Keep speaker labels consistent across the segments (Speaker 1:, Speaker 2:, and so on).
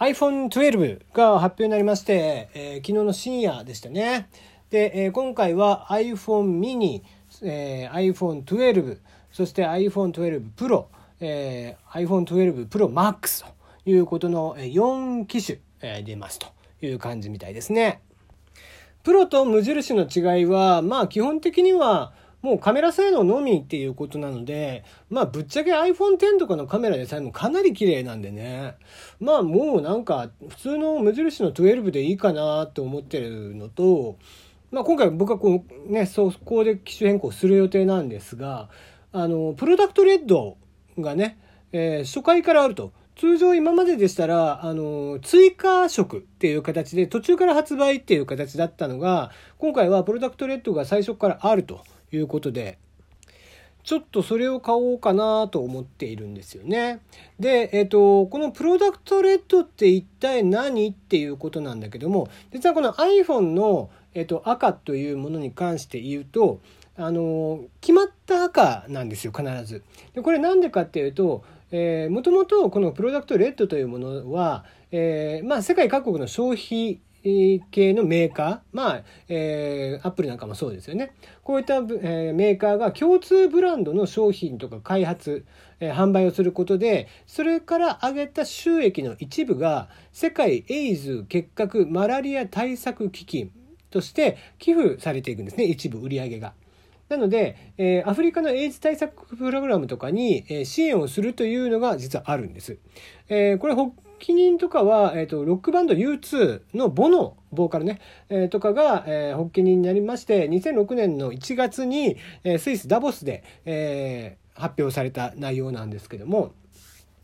Speaker 1: iPhone12 が発表になりまして、えー、昨日の深夜でしたね。で、えー、今回は iPhone mini、えー、iPhone12、そして iPhone12 Pro、えー、iPhone12 Pro Max ということの4機種、えー、出ますという感じみたいですね。プロと無印の違いは、まあ基本的にはもうカメラ性能のみっていうことなので、まあぶっちゃけ iPhone X とかのカメラでさえもかなり綺麗なんでね。まあもうなんか普通の無印の12でいいかなと思ってるのと、まあ今回僕はこうね、速攻で機種変更する予定なんですが、あの、プロダクトレッドがね、えー、初回からあると。通常今まででしたら、あの、追加色っていう形で途中から発売っていう形だったのが、今回はプロダクトレッドが最初からあると。いうことで、ちょっとそれを買おうかなと思っているんですよね。で、えっ、ー、と、このプロダクトレッドって一体何っていうことなんだけども、実はこの iPhone の、えっ、ー、と、赤というものに関して言うと、あの、決まった赤なんですよ、必ず。で、これなんでかっていうと、えー、もともとこのプロダクトレッドというものは、えー、まあ世界各国の消費系のメーカー、まあ、えー、アップルなんかもそうですよね。こういった、えー、メーカーが共通ブランドの商品とか開発、えー、販売をすることで、それから上げた収益の一部が、世界エイズ結核マラリア対策基金として寄付されていくんですね、一部売り上げが。なので、えー、アフリカのエイズ対策プログラムとかに、えー、支援をするというのが実はあるんです。えー、これ起人とかは、えっ、ー、と、ロックバンド U2 のボノ、ボーカルね、えー、とかが、えー、発起人になりまして、2006年の1月に、えー、スイスダボスで、えー、発表された内容なんですけども、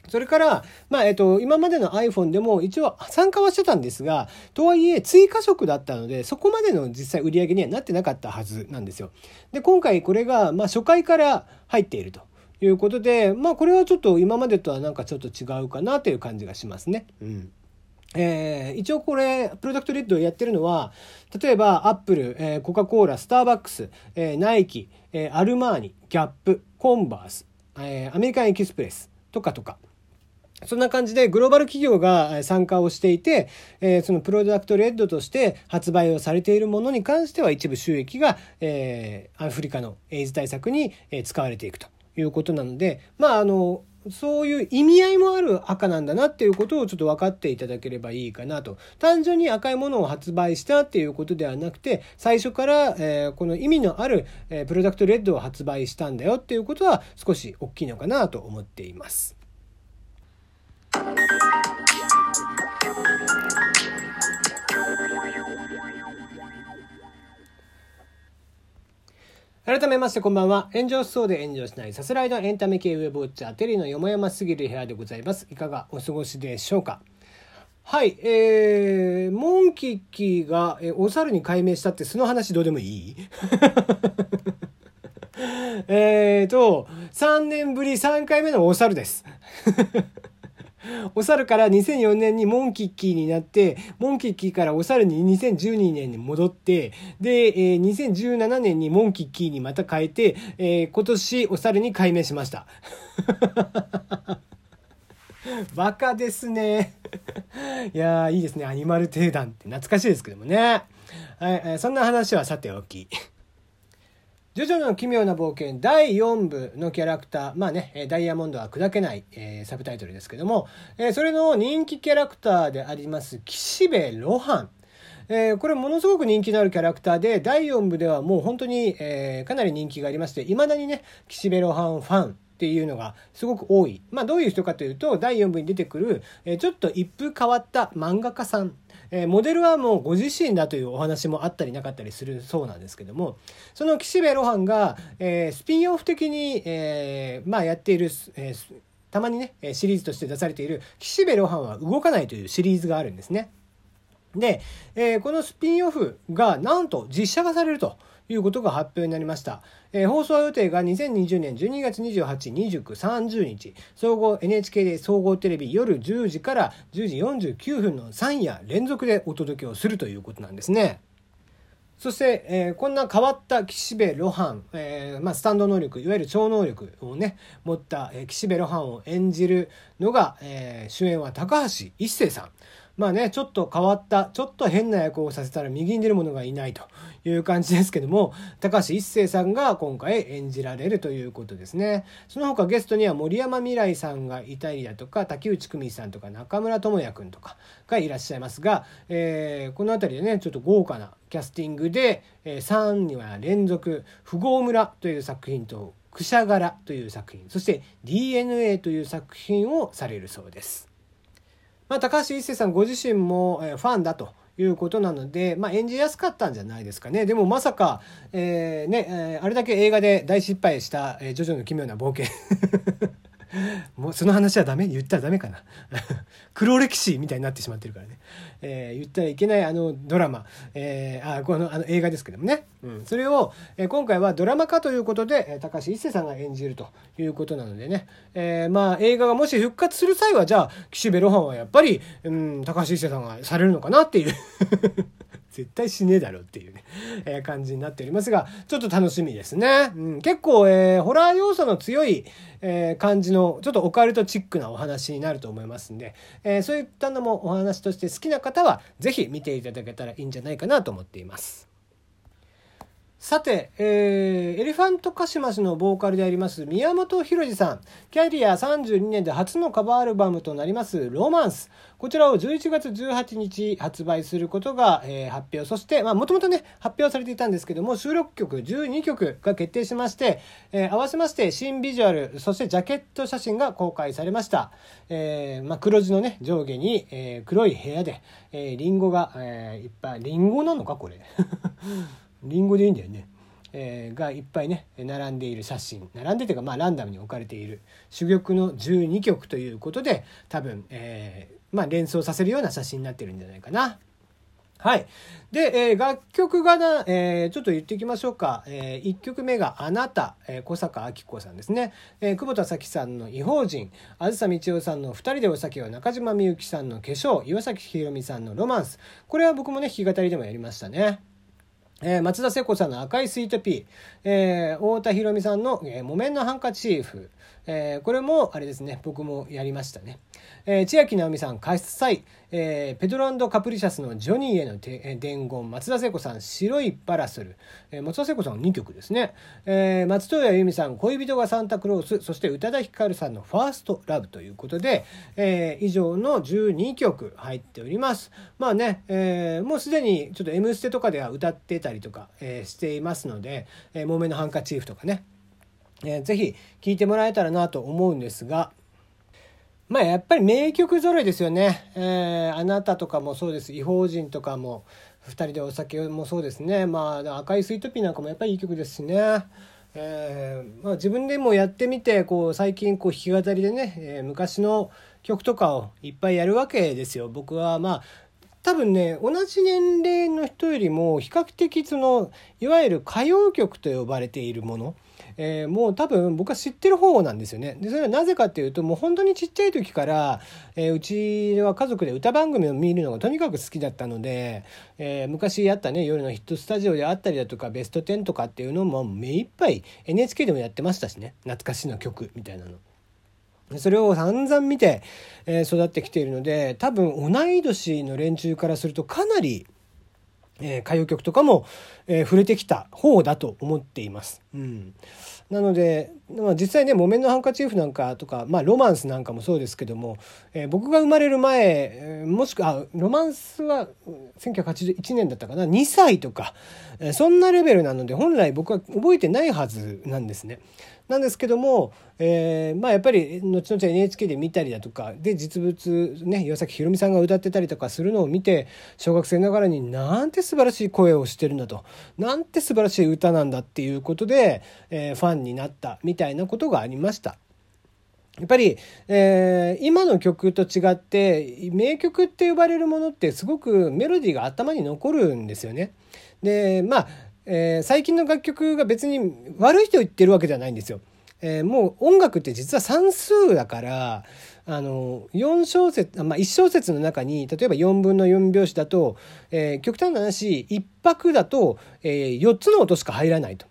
Speaker 1: それから、まあ、えっと、今までの iPhone でも一応参加はしてたんですが、とはいえ追加色だったので、そこまでの実際売り上げにはなってなかったはずなんですよ。で、今回これが、まあ、初回から入っていると。いうことで、まあこれはちょっと今までとはなんかちょっと違うかなという感じがしますね。うん。えー、一応これ、プロダクトレッドをやってるのは、例えば、アップル、えー、コカ・コーラ、スターバックス、えー、ナイキ、えー、アルマーニ、ギャップ、コンバース、えー、アメリカンエキスプレスとかとか、そんな感じでグローバル企業が参加をしていて、えー、そのプロダクトレッドとして発売をされているものに関しては一部収益が、えー、アフリカのエイズ対策に使われていくと。いうことなので、まあ、あの、そういう意味合いもある赤なんだなっていうことをちょっと分かっていただければいいかなと。単純に赤いものを発売したっていうことではなくて、最初から、えー、この意味のある、えー、プロダクトレッドを発売したんだよっていうことは少し大きいのかなと思っています。改めましてこんばんは。炎上しそうで炎上しないさすらいのエンタメ系ウェブウォッチャーテリーのよもやますぎる部屋でございます。いかがお過ごしでしょうか？はい、えー、モンキッキーが、えお猿に改名したってその話どうでもいい？えーと、3年ぶり3回目のお猿です。お猿から2004年にモンキッキーになって、モンキッキーからお猿に2012年に戻って、で、えー、2017年にモンキッキーにまた変えて、えー、今年お猿に改名しました。バカですね。いやー、いいですね。アニマル定団って懐かしいですけどもね。はい、そんな話はさておき。ジョジョの奇妙な冒険第4部のキャラクター、まあね、ダイヤモンドは砕けない、えー、サブタイトルですけども、えー、それの人気キャラクターであります岸辺露伴。えー、これものすごく人気のあるキャラクターで、第4部ではもう本当に、えー、かなり人気がありまして、未だにね、岸辺露伴ファンっていうのがすごく多い。まあどういう人かというと、第4部に出てくる、えー、ちょっと一風変わった漫画家さんえ、モデルはもうご自身だというお話もあったりなかったりするそうなんですけどもその岸辺露伴が、え、スピンオフ的に、え、まあやっている、え、たまにねシリーズとして出されている「岸辺露伴は動かない」というシリーズがあるんですね。で、え、このスピンオフがなんと実写化されると。いうことが発表になりました。えー、放送予定が2020年12月28、29、30日、総合 NHK で総合テレビ夜10時から10時49分の3夜連続でお届けをするということなんですね。そして、えー、こんな変わった岸辺露伴、えーまあ、スタンド能力いわゆる超能力をね持った、えー、岸辺露伴を演じるのが、えー、主演は高橋一生さん。まあね、ちょっと変わった、ちょっと変な役をさせたら右に出る者がいないという感じですけども、高橋一生さんが今回演じられるということですね。その他ゲストには森山未来さんがいたりだとか、竹内久美さんとか中村智也くんとかがいらっしゃいますが、えー、この辺りでね、ちょっと豪華なキャスティングで、えー、3話連続、富豪村という作品と、くしゃがらという作品、そして DNA という作品をされるそうです。まあ、高橋一生さんご自身も、えファンだということなので、まあ、演じやすかったんじゃないですかね。でもまさか、えー、ね、えー、あれだけ映画で大失敗した、えー、ジョジョの奇妙な冒険 もうその話はダメ？言ったらダメかな？黒歴史みたいになってしまってるからね、えー、言ったらいけないあのドラマ、えー、あこのあの映画ですけどもね、うん、それを、えー、今回はドラマ化ということで、え、高橋一生さんが演じるということなのでね、えー、まあ映画がもし復活する際はじゃあ岸辺露伴はやっぱり、うん、高橋一生さんがされるのかなっていう。絶対しねえだろっていうね、えー、感じになっておりますが、ちょっと楽しみですね。うん、結構、えー、ホラー要素の強い、えー、感じの、ちょっとオカルトチックなお話になると思いますんで、えそういったのもお話として好きな方は、是非見ていただけたらいいんじゃないかなと思っています。さて、えー、エレファントカシマシのボーカルであります宮本浩次さん、キャリア32年で初のカバーアルバムとなりますロマンス。こちらを11月18日発売することが、えー、発表。そして、まあ、もともとね、発表されていたんですけども、収録曲12曲が決定しまして、えー、合わせまして新ビジュアル、そしてジャケット写真が公開されました。えー、まあ、黒字のね、上下に、えー、黒い部屋で、えー、リンゴが、えー、いっぱい、リンゴなのかこれ。リンゴでいいんだよね。えー、がいっぱいね並んでいる写真並んでというかまあランダムに置かれている珠玉の12曲ということで多分、えー、まあ、連想させるような写真になってるんじゃないかな。はい。で、えー、楽曲がな、えー、ちょっと言っていきましょうか。えー、1曲目があなた、えー、小坂明子さんですね。えー、久保田早紀さんの異邦人、あずさみちおさんの二人でお酒は中島みゆきさんの化粧、岩崎宏美さんのロマンス。これは僕もね、弾き語りでもやりましたね。えー、松田聖子さんの赤いスイートピー、えー、太田博美さんの、えー、木綿のハンカチーフ、えー、これもあれですね。僕もやりましたね、えー、千秋直美さん加湿祭、えー、ペドロカプリシャスのジョニーへの伝言。松田聖子さん白いパラソル、えー、松田聖子さん2曲ですね、えー、松任谷由実さん恋人がサンタクロース。そして宇多田ヒカルさんのファーストラブということで、えー、以上の12曲入っております。まあね、えー、もうすでにちょっと「M ステ」とかでは歌ってたりとか、えー、していますので「えー、木綿のハンカチーフ」とかね。えー、ぜひ聴いてもらえたらなと思うんですが、まあやっぱり名曲揃いですよね。えー、あなたとかもそうです。異邦人とかも、二人でお酒もそうですね。まあ赤いスイートピーなんかもやっぱりいい曲ですしね。えー、まあ、自分でもやってみてこう最近こう弾き語りでね、えー、昔の曲とかをいっぱいやるわけですよ。僕はまあ多分ね同じ年齢の人よりも比較的そのいわゆる歌謡曲と呼ばれているものえー、もう多分僕は知ってる方なんですよね。でそれはなぜかっていうともう本当にちっちゃい時から、えー、うちは家族で歌番組を見るのがとにかく好きだったので、えー、昔やったね夜のヒットスタジオであったりだとかベスト10とかっていうのも目いっぱい NHK でもやってましたしね懐かしの曲みたいなの。それを散々見て、え育ってきているので多分同い年の連中からするとかなりえー、歌謡曲とかも、えー、触れてきた方だと思っています。うん、なので、まあ、実際ね「木綿のハンカチーフ」なんかとか、まあ、ロマンスなんかもそうですけども、えー、僕が生まれる前、もしくはロマンスは1981年だったかな？2歳とか、えー、そんなレベルなので本来僕は覚えてないはずなんですね。なんですけども、えー、まあやっぱり後々 NHK で見たりだとかで実物ね岩崎宏美さんが歌ってたりとかするのを見て小学生ながらになんて素晴らしい声をしてるんだとなんて素晴らしい歌なんだっていうことで、えー、ファンになったみたいなことがありました。やっぱり、えー、今の曲と違って名曲って呼ばれるものってすごくメロディーが頭に残るんですよね。でまあえー、最近の楽曲が別に悪い人言ってるわけではないんですよ。えー、もう音楽って実は算数だからあの4小節、まあ、1小節の中に例えば4分の4拍子だと、えー、極端な話1拍だと、えー、4つの音しか入らないと。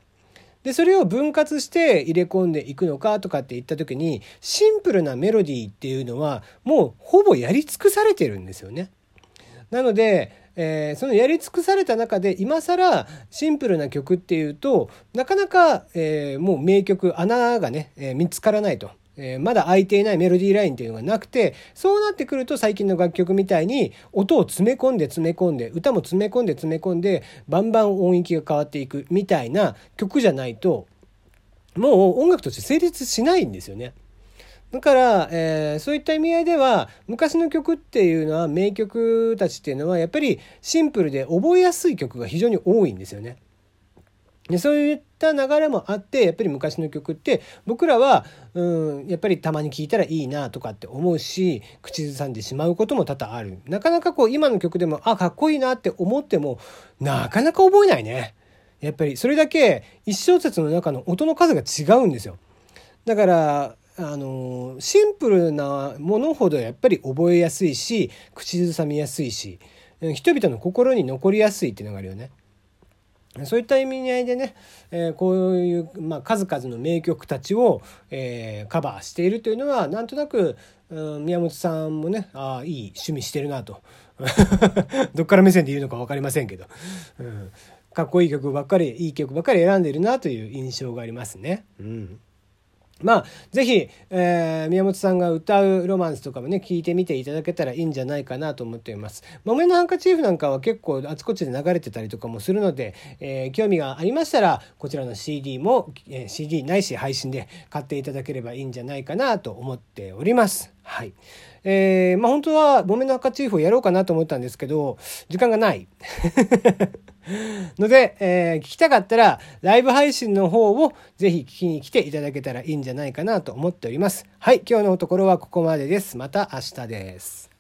Speaker 1: でそれを分割して入れ込んでいくのかとかって言った時にシンプルなメロディーっていうのはもうほぼやり尽くされてるんですよね。なので、えー、そのやり尽くされた中で今更シンプルな曲っていうとなかなか、えー、もう名曲穴がね、えー、見つからないと。えー、まだ空いていないメロディーラインっていうのがなくてそうなってくると最近の楽曲みたいに音を詰め込んで詰め込んで歌も詰め込んで詰め込んでバンバン音域が変わっていくみたいな曲じゃないともう音楽として成立しないんですよね。だから、えー、そういった意味合いでは昔の曲っていうのは名曲たちっていうのはやっぱりシンプルで覚えやすい曲が非常に多いんですよね。でそういった流れもあってやっぱり昔の曲って僕らは、うん、やっぱりたまに聴いたらいいなとかって思うし口ずさんでしまうことも多々ある。なかなかこう今の曲でもあかっこいいなって思ってもなかなか覚えないね。やっぱりそれだけ一小節の中の音の数が違うんですよ。だからあのシンプルなものほどやっぱり覚えやすいし口ずさみやすいし人々の心に残りやすいっていうのがあるよね。そういった意味合いでね、えー、こういう、まあ、数々の名曲たちを、えー、カバーしているというのはなんとなく、うん、宮本さんもねああいい趣味してるなと。どっから目線で言うのか分かりませんけど、うん、かっこいい曲ばっかりいい曲ばっかり選んでるなという印象がありますね。うん。まあ、ぜひ、えー、宮本さんが歌うロマンスとかもね、聞いてみていただけたらいいんじゃないかなと思っています。木綿のハンカチーフなんかは結構あちこちで流れてたりとかもするので、えー、興味がありましたら、こちらの CD も、えー、CD ないし配信で買っていただければいいんじゃないかなと思っております。はい。えー、まあ本当は木綿の赤チーフをやろうかなと思ったんですけど、時間がない。ので、えー、聞きたかったら、ライブ配信の方をぜひ聞きに来ていただけたらいいんじゃないかなと思っております。はい、今日のところはここまでです。また明日です。